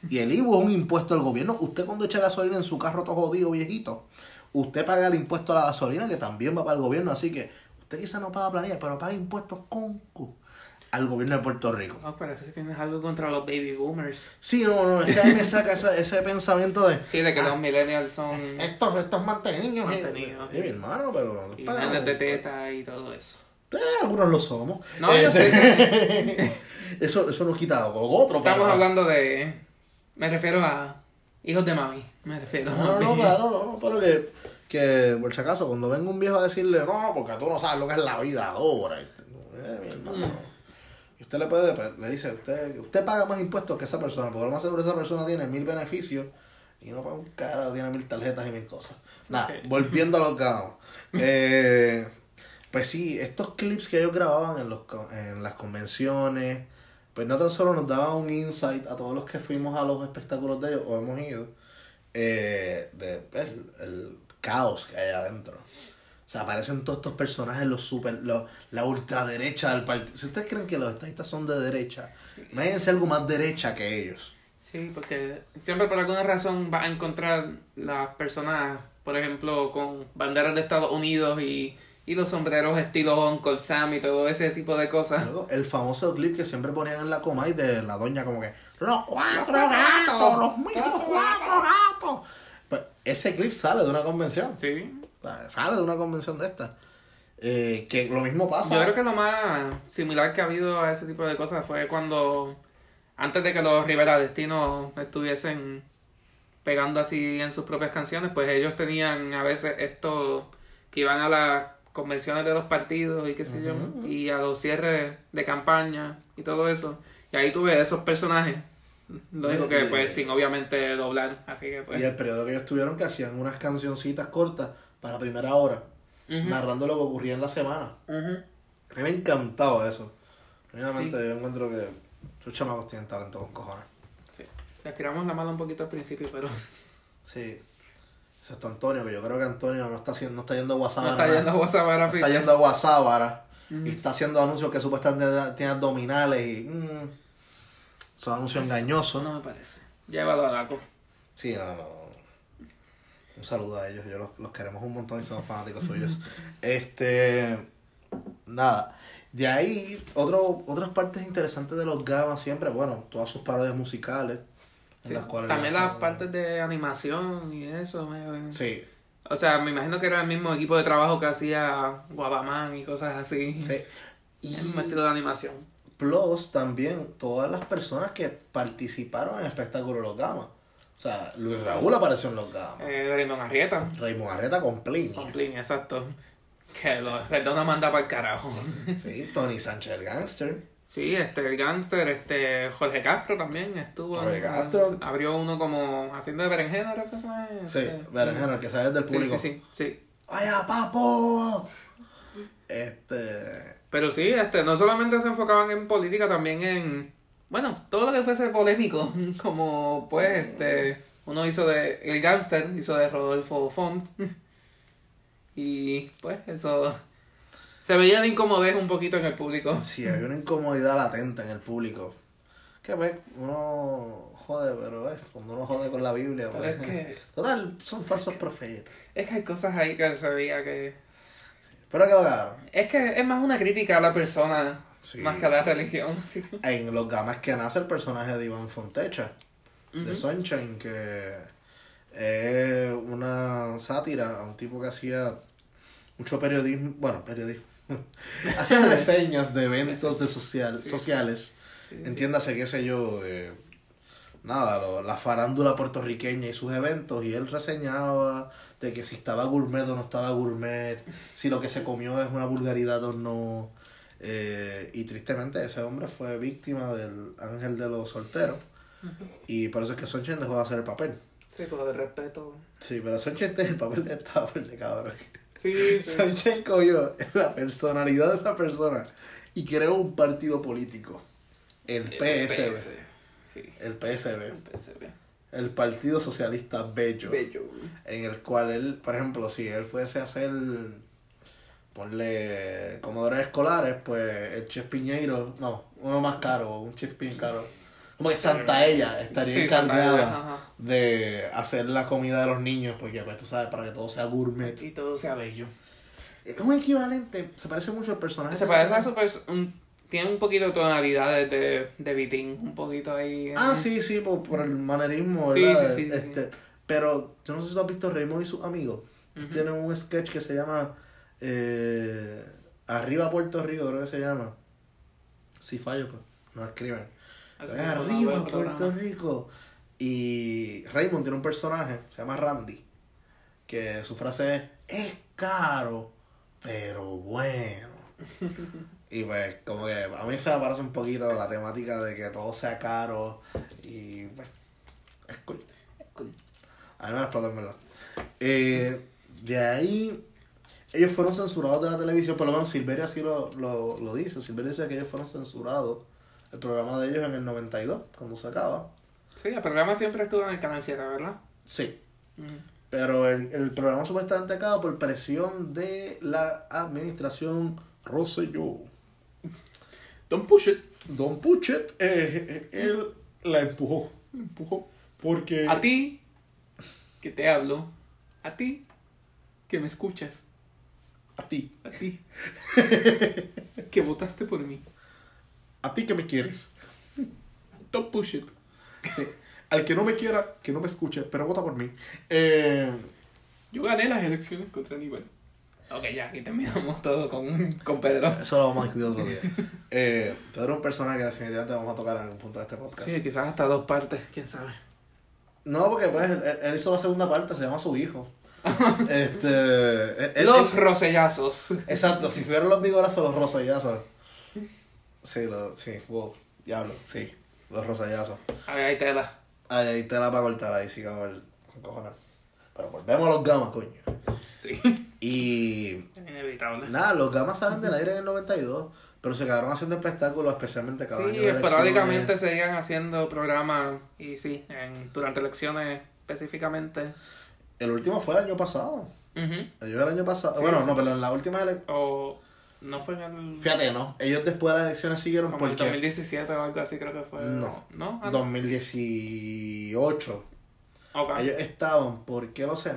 Y el IBU es un impuesto del gobierno. Usted cuando echa gasolina en su carro todo jodido, viejito, usted paga el impuesto a la gasolina que también va para el gobierno. Así que usted quizás no paga planillas, pero paga impuestos con cu al gobierno de Puerto Rico. No, parece que tienes algo contra los baby boomers. Sí, no, no, es que a mí me saca ese, ese pensamiento de. Sí, de que ah, los millennials son Estos, estos mantenidos. Mantenidos. eh, mi hermano, pero. y de teta y todo eso. Eh, algunos lo somos. No, yo sé Este, eso, eso nos quita con otro. Estamos pero- hablando de... Me refiero a hijos de mami. Me refiero No, no, no, claro, no, no, pero que, que por si acaso, cuando venga un viejo a decirle, no, porque tú no sabes lo que es la vida ahora. eh, mi hermano. Y usted le puede, pues, le dice, usted, usted paga más impuestos que esa persona, porque lo más seguro esa persona tiene mil beneficios y no paga un carajo, tiene mil tarjetas y mil cosas. Nada, volviendo a los gamos. Eh, pues sí, estos clips que ellos grababan en, los, en las convenciones, pues no tan solo nos daban un insight a todos los que fuimos a los espectáculos de ellos o hemos ido, eh, de pues, el, el caos que hay adentro. O sea, aparecen todos estos personajes, los super, los, la ultraderecha del partido. Si ustedes creen que los estadistas son de derecha, imagínense algo más derecha que ellos. Sí, porque siempre por alguna razón vas a encontrar las personas, por ejemplo, con banderas de Estados Unidos y, y los sombreros estilo Uncle Sam y todo ese tipo de cosas. Luego, el famoso clip que siempre ponían en la Comay de la doña como que los cuatro gatos, los mismos cuatro gatos. Pues ese clip sale de una convención. Sí. Sea, Sale de una convención de esta. Eh, que lo mismo pasa. Yo creo que lo más similar que ha habido a ese tipo de cosas fue cuando, antes de que los Rivera Destino estuviesen pegando así en sus propias canciones, pues ellos tenían a veces esto que iban a las convenciones de los partidos y qué sé yo, y a los cierres de campaña y todo eso. Y ahí tuve esos personajes. Lo digo que pues sin obviamente doblar, así que pues... Y el periodo que ellos tuvieron que hacían unas cancioncitas cortas para primera hora, narrando lo que ocurría en la semana. Ujú. A mí me encantaba eso. Realmente yo encuentro que Los chamacos tienen talento con cojones. Sí. Les tiramos la mano un poquito al principio, pero Sí. Excepto Antonio, que yo creo que Antonio no está haciendo, no está yendo a WhatsApp. no está yendo a WhatsApp ahora está yendo a WhatsApp ahora. Ujú. Y está haciendo anuncios que supuestamente tiene abdominales y. mm, son anuncios Eso engañosos. no me parece. Llévalo a Daco. Sí, no, no. Un saludo a ellos, yo los, los queremos un montón y somos fanáticos suyos. Este. Nada. De ahí, otro, otras partes interesantes de los Gamas siempre, bueno, todas sus parodias musicales. En Sí. las cuales También las partes de animación y eso. me- Sí, O sea, me imagino que era el mismo equipo de trabajo que hacía Guabaman y cosas así. sí. El Y mismo estilo de animación. plus también todas las personas que participaron en el espectáculo los Gamas. O sea, Luis Raúl apareció en los Gamas. Eh, Raymond Arrieta. Raymond Arreta con Pliny. Con Pliny, exacto. Que lo perdona manda para el carajo. Sí, Tony Sánchez el Gangster. Sí, este, el gangster, este, Jorge Castro también estuvo. Jorge Castro. Abrió uno como haciendo de berenjena, creo que. Sí, Este, Berenjena, el que sale del Sí, público. sí, sí, sí. ¡Vaya, papo! Este. Pero sí, este, no solamente se enfocaban en política, también en, bueno, todo lo que fuese polémico, como pues, este, uno hizo de, el gangster hizo de Rodolfo Font, y pues eso, se veía la incomodez un poquito en el público. Sí, hay una incomodidad latente en el público. Que pues, uno jode, pero eh, cuando uno jode con la Biblia, Pero pues. es que, Total, son falsos profetas. es que hay cosas ahí que se veía que, Pero que lo es que es más una crítica a la persona, Sí. más que a la religión, sí. En los gamas que nace el personaje de Iván Fontecha, de Ujú. Sunshine, que es una sátira a un tipo que hacía mucho periodismo, bueno, periodismo. hacía reseñas de eventos de social, Sí. sociales. Sí, sí. Entiéndase, qué sé yo, de nada, lo- la farándula puertorriqueña y sus eventos, y él reseñaba de que si estaba gourmet o no estaba gourmet, si lo que se comió es una vulgaridad o no. eh, y tristemente ese hombre fue víctima del ángel de los solteros. Y por eso es que Sunshine dejó de hacer el papel. Sí, pues de respeto. Sí, pero Sunshine el papel de estaba por de cabrón. Sí, sí. Sunshine cogió la personalidad de esa persona y creó un partido político. El PSB. Sí, El PSB. el PSB. El Partido Socialista Bello. Bello. En el cual él, por ejemplo, si él fuese a hacer, ponle comodores escolares, pues el chef Piñeiro, no, uno más caro, un chef bien caro. Como que Santa Ella estaría Sí, encargada de hacer la comida de los niños, porque pues tú sabes, para que todo sea gourmet. Y todo sea bello. Es un equivalente, se parece mucho al personaje. Se parece a su pers- un- Tiene un poquito de tonalidades de, de Vitín, un poquito ahí. Ah, sí, sí, por, por el manerismo, Sí, ¿verdad? sí, sí, sí. Este, Pero yo no sé si tú has visto Raymond y sus amigos. Ujú. Tienen un sketch que se llama eh, Arriba Puerto Rico, creo que se llama. Si fallo, pues no escriben. Así Es Arriba Puerto. Rico. Y Raymond tiene un personaje, se llama Randy, que su frase es, es caro, pero bueno. Y pues, como que a mí se me parece un poquito la temática de que todo sea caro y pues, es cool. Cool. A mí me explotó. Eh, de ahí, ellos fueron censurados de la televisión, por lo menos Silveria así lo, lo, lo dice. Silveria dice que ellos fueron censurados, el programa de ellos en el 92, cuando se acaba. Sí, el programa siempre estuvo en el canal 7, ¿verdad? Sí, Mm. pero el, el programa supuestamente acaba por presión de la administración Rosselló. Don't push it. Don Puchet, eh, eh, él la empujó. Empujó. Porque. A ti, que te hablo. A ti, que me escuchas. A ti. A ti, que votaste por mí. A ti que me quieres. Don't push it. Sí. Al que no me quiera, que no me escuche, pero vota por mí. Eh, Yo gané las elecciones contra Aníbal. Ok, ya, aquí terminamos todo con, con Pedro. eso lo vamos a discutir otro día. Eh, Pedro es un personaje que definitivamente vamos a tocar en algún punto de este podcast. Sí, quizás hasta dos partes, quién sabe. No, porque pues él, él hizo la segunda parte, se llama su hijo. este. él- Los él- rosellazos. exacto, si fueron los vigorazos, los rosellazos. Sí, lo, sí, wow, diablo, sí, los ver, ahí tela. Ahí, ahí te la va a cortar, ahí sí que va a ver con cojones. Pero volvemos a los gamas, coño. Sí. Y Inevitable. nada, los gamas salen del aire en el 92, Pero se quedaron haciendo espectáculos, especialmente cada año. Sí, esporádicamente seguían haciendo programas y sí, en, durante elecciones específicamente. El último fue el año pasado. Ujú. Ellos el año pasado. Sí, bueno, sí. no, pero en la última elección. O no fue en el, Fíjate no. Ellos después de las elecciones siguieron como el porque. 2017 o algo así creo que fue. No. ¿No? Ah, no. 2018. Ok. Ellos estaban, ¿por qué lo sé?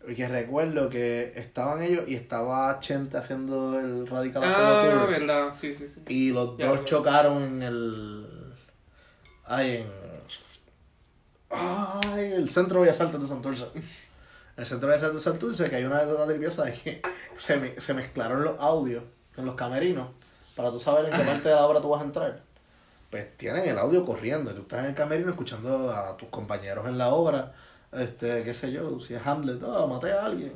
Porque recuerdo que estaban ellos y estaba Chente haciendo el Radical Ah, verdad, sí, sí, sí. Y los Ya, dos chocaron en el. Ay, en. Ay, el centro de Bellas Artes de Santurce. En el centro de Santurce, que hay una anécdota nerviosa de que se, me- se mezclaron los audios en los camerinos para tú saber en qué parte de la obra tú vas a entrar. Pues tienen el audio corriendo y tú estás en el camerino escuchando a tus compañeros en la obra. Este, qué sé yo, si es Hamlet, ah, maté a alguien.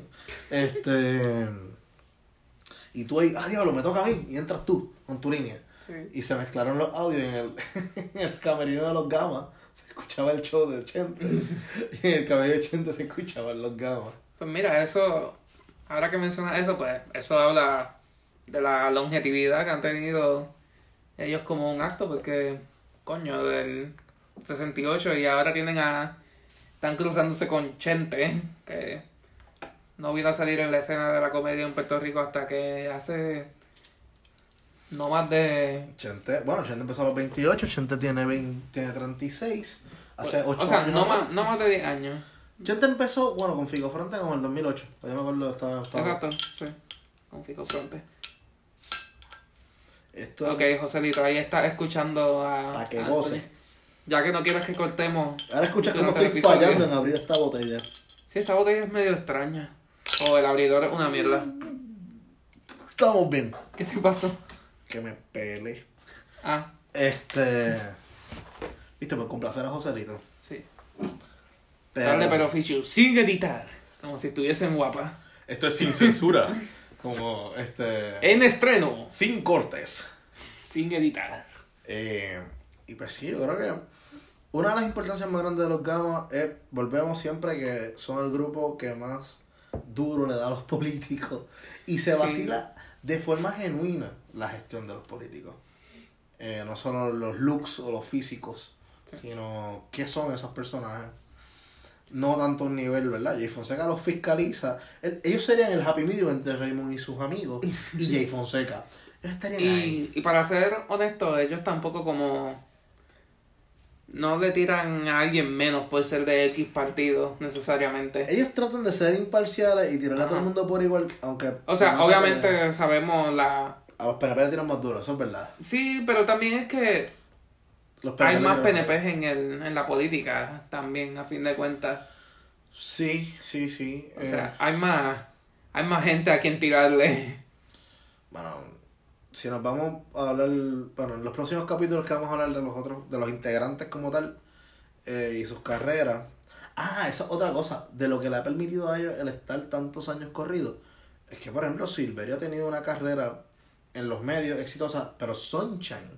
Este. Y tú ahí, ah, diablo, me toca a mí. Y entras tú con tu línea. Sí. Y se mezclaron los audios y en el, en el camerino de los gamas. Escuchaba el show de Chente. y en el cabello de Chente se escuchaban los gamas. Pues mira, eso, ahora que mencionas eso, pues eso habla de la longevidad que han tenido ellos como un acto, porque, coño, del 68 y ahora tienen a... Están cruzándose con Chente, que no vino a salir en la escena de la comedia en Puerto Rico hasta que hace no más de... Chente, bueno, Chente empezó a los 28, Chente tiene, 20, tiene 36. Hace 8 o sea, años. no más, no más de 10 años. Chente empezó, bueno, con Figo Fronte como en el 2008. Yo me acuerdo, estaba. estaba- Exacto, sí. Con Fico Fronte. Esto, Ok, Joselito, ahí estás escuchando a. Pa' que goce. Ya que no quieres que cortemos. Ahora escuchas cómo estoy episodio. fallando en abrir esta botella. Sí, esta botella es medio extraña. O el abridor es una mierda. Estamos bien. ¿Qué te pasó? Que me pele. Ah, Este. Viste, por complacer a Joselito. sí. Pero- Dale, pero Fichu, sin editar. Como si estuviesen guapa. Esto es sin censura. Como este. En estreno, Sin cortes. sin editar. Eh, y pues sí, yo creo que una de las importancias más grandes de los gamas es, volvemos siempre que son el grupo que más duro le da a los políticos y se Sí. De forma genuina la gestión de los políticos. Eh, no solo los looks o los físicos, Sí. sino qué son esos personajes. No tanto un nivel, ¿verdad? Jay Fonseca los fiscaliza. El- ellos serían el happy medium entre Raymond y sus amigos y Jay Fonseca. Ellos estarían ahí. Y, y para ser honesto, ellos tampoco como... No le tiran a alguien menos por ser de X partido, necesariamente. Ellos tratan de ser imparciales y tirarle a todo el mundo por igual, aunque... O sea, obviamente te- sabemos la... A los PNP le tiran más duro, eso es verdad. Sí, pero también es que Los hay más PNPs en, el, en la política también, a fin de cuentas. Sí, sí, sí. O eh, sea, hay más, hay más gente a quien tirarle. Bueno, si nos vamos a hablar... Bueno, en los próximos capítulos que vamos a hablar de los otros, de los integrantes como tal, eh, y sus carreras... Ah, esa es otra cosa, de lo que le ha permitido a ellos el estar tantos años corridos. Es que, por ejemplo, Silverio ha tenido una carrera en los medios exitosa, pero Sunshine,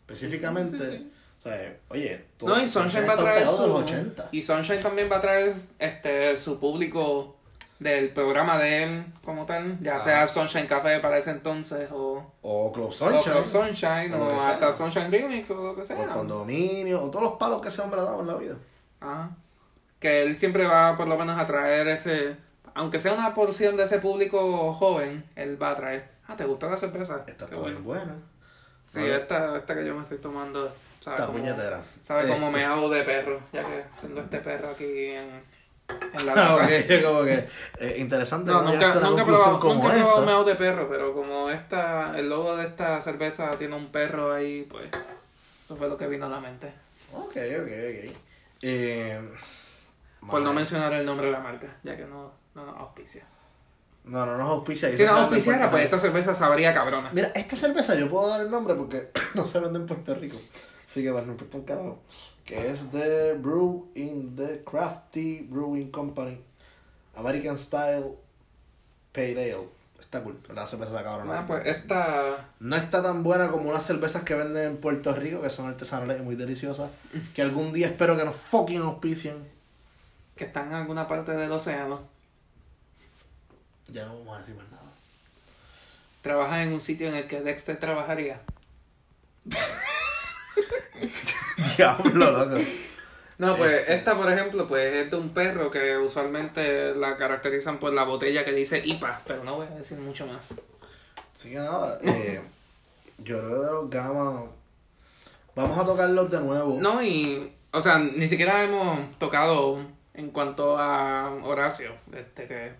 específicamente... Sí, sí, sí. O sea, oye, todo- No, y Sunshine va a traer pegado de los su... 80. Y Sunshine también va a traer este su público del programa de él como tal, ya Ah. sea Sunshine Café para ese entonces o, O Club o Sunshine. Club Sunshine o o sea. hasta Sunshine Remix o lo que o sea. el condominio, o todos los palos que ese hombre ha dado en la vida. Ajá. Que él siempre va por lo menos a traer ese, aunque sea una porción de ese público joven, él va a traer. Ah, ¿te gusta la cerveza? Esta está bien bueno. buena. Sí, Vale. esta, esta que yo me estoy tomando, sabe Esta como, puñetera. sabe Este. me hago de perro, ya que tengo este perro aquí en, en la boca. ok, como que eh, interesante No, nunca, nunca conclusión probado, como nunca he probado meado de perro, pero como esta, el logo de esta cerveza tiene un perro ahí, pues eso fue lo que vino a la mente. Ok, ok, ok. Eh, Por no mencionar el nombre de la marca, ya que no, no nos auspicia. No, no nos auspicia. Si nos auspiciara, pues esta cerveza sabría cabrona. Mira, esta cerveza yo puedo dar el nombre porque no se vende en Puerto Rico. Así que bueno, no un carajo. Que es de Brew in the Crafty Brewing Company. American Style Pale Ale. Está cool, la cerveza de cabrón. Ah, pues esta. No está tan buena como unas cervezas que venden en Puerto Rico, que son artesanales y muy deliciosas. Que algún día espero que nos fucking auspicien. que está en alguna parte del océano. Ya no vamos a decir más nada. trabaja en un sitio en el que Dexter trabajaría. Diablo, loco. No, pues Este. esta, por ejemplo, pues es de un perro que usualmente la caracterizan por la botella que dice IPA, pero no voy a decir mucho más. Así que nada, eh, yo creo que de los gamas. Vamos a tocarlos de nuevo. No, y, o sea, ni siquiera hemos tocado en cuanto a Horacio, este que,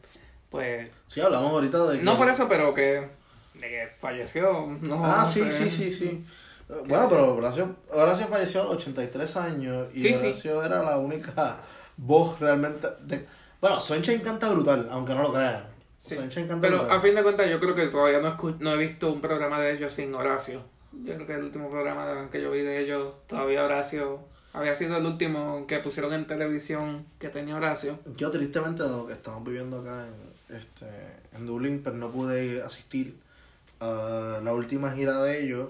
pues, Sí, hablamos ahorita de. que- no por eso, pero que, de que falleció, no Ah, sí, sé. sí, sí, sí. Bueno, pero Horacio, Horacio falleció a los 83 años y Sí, sí. Horacio era la única voz realmente. De... Bueno, Sunshine canta brutal, aunque no lo crean. Sí. Canta Pero brutal. a fin de cuentas yo creo que todavía no, escu- no he visto un programa de ellos sin Horacio. Yo creo que el último programa que yo vi de ellos, todavía Horacio, había sido el último que pusieron en televisión que tenía Horacio. Yo tristemente, dado que estamos viviendo acá en, este, en Dublín, pero no pude asistir a la última gira de ellos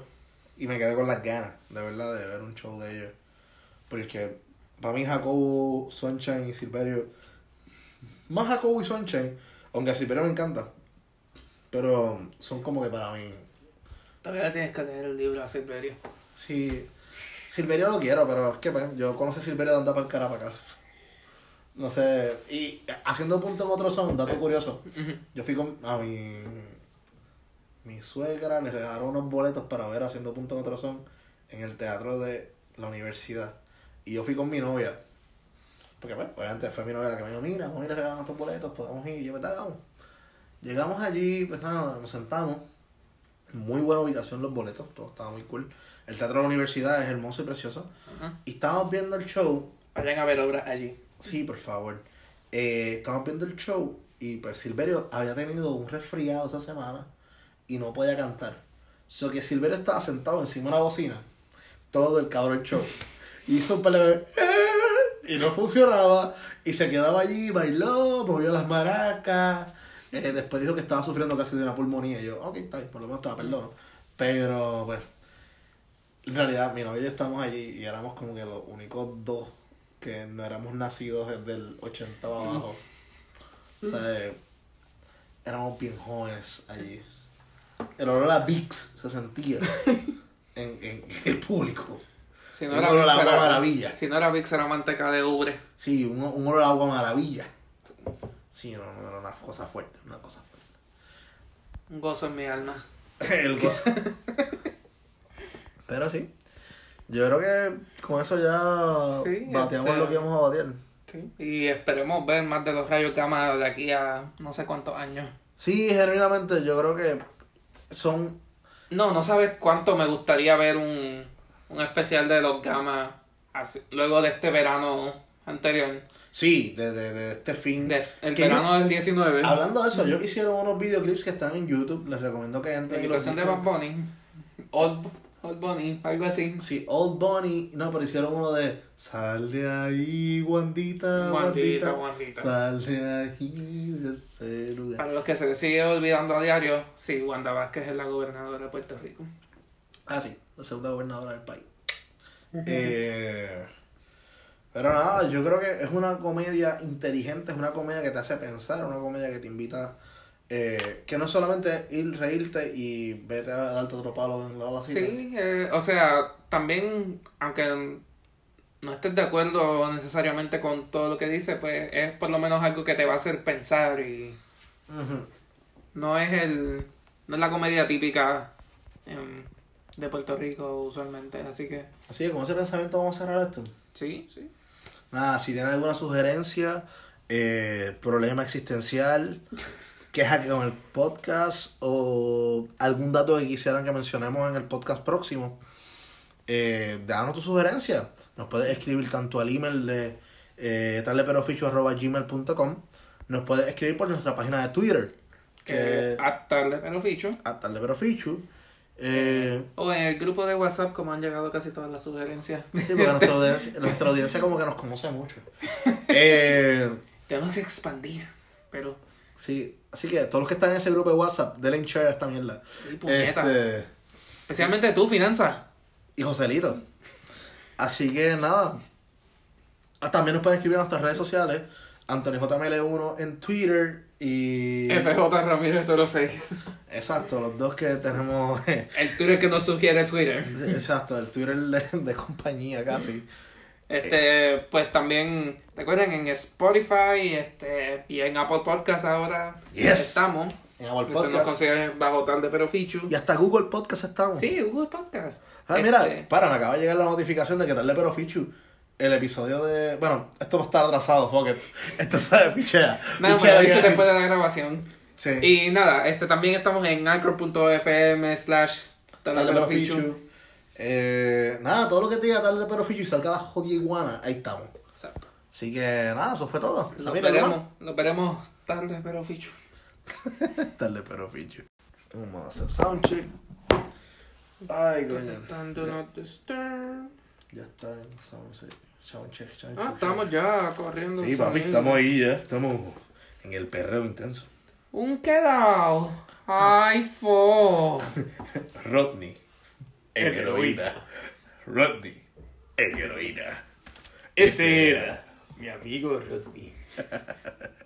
y me quedé con las ganas, de verdad, de ver un show de ellos. Porque para mí Jacobo, Sunshine y Silverio, más Jacobo y Sunshine, aunque a Silverio me encanta, pero son como que para mí, Todavía tienes que leer el libro a Silverio. sí, Silverio lo quiero, pero es que pues, yo conocí a Silverio de andar para el cara para acá. No sé, y haciendo punto en otro son, dato curioso. Yo fui con a mi mi suegra le regalaron unos boletos para ver haciendo punto en otro son en el teatro de la universidad. Y yo fui con mi novia. Porque bueno, obviamente fue mi novia la que me dijo, mira, vamos a ir a regalar estos boletos, podemos ir, yo me vamos. Llegamos allí, pues nada, nos sentamos. Muy buena ubicación los boletos, todo estaba muy cool. El teatro de la universidad es hermoso y precioso. Y estábamos viendo el show Vayan a ver obras allí. Sí, por favor. Eh, estábamos viendo el show y pues Silverio había tenido un resfriado esa semana y no podía cantar. So que Silverio estaba sentado encima de una bocina todo el cabrón show. Hizo un "Eh", y no funcionaba y se quedaba allí, bailó, movió las maracas. Eh, después dijo que estaba sufriendo casi de una pulmonía. Y yo, ok, está por lo menos te la perdono. Pero, pues, en realidad, mi novia y yo estamos allí y éramos como que los únicos dos que no éramos nacidos desde el 80 para abajo. O sea, éramos bien jóvenes allí. El olor a Vicks se sentía en, en el público. Si Un olor a agua era- maravilla. Si no era Vicks, era manteca de ubre. Sí, un, un olor a agua maravilla. Sí, no, no era una cosa fuerte, una cosa fuerte. Un gozo en mi alma. El gozo. Pero sí. Yo creo que con eso ya Sí, bateamos este- lo que íbamos a batear. Sí. Y esperemos ver más de los rayos gamma de aquí a no sé cuántos años. Sí, genuinamente yo creo que son No, no sabes cuánto me gustaría ver un, un especial de los gamma así- luego de este verano anterior. Sí, de, de, de este fin. De, el Que verano del 19. Hablando de eso, ellos hicieron unos videoclips que están en YouTube. Les recomiendo que La entren y los invitación de Bad. Bunny. Old, Old Bunny, algo así. Sí, Old Bunny. No, pero hicieron uno de Sal de ahí, Wandita, Wandita, Wandita. Wandita. Sal de ahí, de ese lugar. Para los que se les sigue olvidando a diario, sí, Wanda Vázquez es la gobernadora de Puerto Rico. Ah, sí, la segunda gobernadora del país. Eh, pero nada, yo creo que es una comedia inteligente, es una comedia que te hace pensar, una comedia que te invita, eh, que no es solamente ir, reírte y vete a darte otro palo en la balacita. Sí, eh, o sea, también, aunque no estés de acuerdo necesariamente con todo lo que dice, pues es por lo menos algo que te va a hacer pensar y no es el no es la comedia típica em, de Puerto Rico usualmente, así que Así que con ese pensamiento vamos a cerrar esto. sí, sí. Nada, si tienen alguna sugerencia, eh, problema existencial, queja con el podcast o algún dato que quisieran que mencionemos en el podcast próximo, eh, danos tu sugerencia. Nos puedes escribir tanto al email de eh, taldeperoficho.gmail.com Nos puedes escribir por nuestra página de Twitter, Que que hasta el pero ficho. a taldeperoficho. Eh, O en el grupo de WhatsApp, como han llegado casi todas las sugerencias. sí, porque nuestra audiencia, nuestra audiencia como que nos conoce mucho. Eh, Tenemos que expandir, pero. Sí, así que todos los que están en ese grupo de WhatsApp, denle en share a esta mierda. Puñeta. Este, Especialmente tú, finanza. y Joselito. Así que nada. Ah, También nos pueden escribir en nuestras redes sociales. Anthony JML1 en Twitter y... FJ Ramírez 06. Exacto, los dos que tenemos... El Twitter que nos sugiere Twitter. Exacto, el Twitter de, de compañía casi. Este, pues también, recuerden, en Spotify este, y en Apple Podcast ahora Yes. estamos. En Apple nos Podcast. consigue bajo tal de Pero Fichu. Y hasta Google Podcast estamos. Sí, Google Podcast. Ah, mira, Este, para, me acaba de llegar la notificación de que tal de Pero Fichu. El episodio de. Bueno, esto va a estar atrasado, fuck it. Esto sabe, pichea. Nada, Pichea pero dice que- después de la grabación. Sí. Y nada, este también estamos en anchor.fm slash tal de Pero Fichu. Eh, nada, todo lo que te diga tal de Pero Fichu y salga la jodida iguana, ahí estamos. Exacto. Así que nada, eso fue todo. Los Mira, ¿qué veremos, los veremos tarde, pero Fichu. más? Tal de Pero Fichu. Vamos a hacer soundcheck. Ay, coño. Disturb. Ya está, soundcheck. Soundcheck, soundcheck. Ah, estamos ya corriendo. Sí, papi, sonido. estamos ahí ya. Estamos en el perreo intenso. Un quedado. Ay, fo. Rodney, el El heroína. Rodney, el heroína. Ese era mi amigo Rodney.